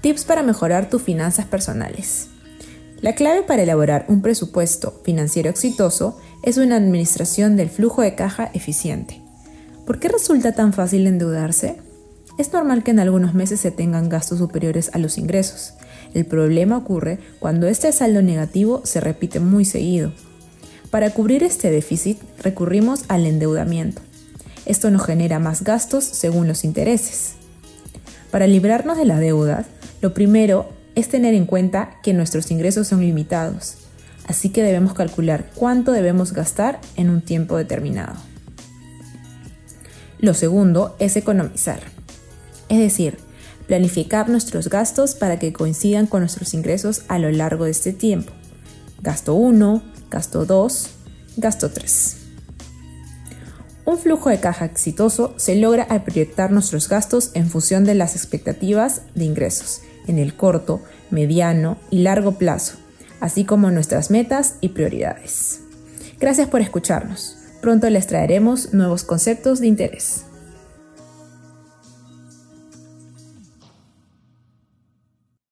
Tips para mejorar tus finanzas personales. La clave para elaborar un presupuesto financiero exitoso es una administración del flujo de caja eficiente. ¿Por qué resulta tan fácil endeudarse? Es normal que en algunos meses se tengan gastos superiores a los ingresos. El problema ocurre cuando este saldo negativo se repite muy seguido. Para cubrir este déficit recurrimos al endeudamiento. Esto nos genera más gastos según los intereses. Para librarnos de la deuda, lo primero es tener en cuenta que nuestros ingresos son limitados, así que debemos calcular cuánto debemos gastar en un tiempo determinado. Lo segundo es economizar, es decir, planificar nuestros gastos para que coincidan con nuestros ingresos a lo largo de este tiempo. Gasto 1, gasto 2, gasto 3. Un flujo de caja exitoso se logra al proyectar nuestros gastos en función de las expectativas de ingresos en el corto, mediano y largo plazo, así como nuestras metas y prioridades. Gracias por escucharnos. Pronto les traeremos nuevos conceptos de interés.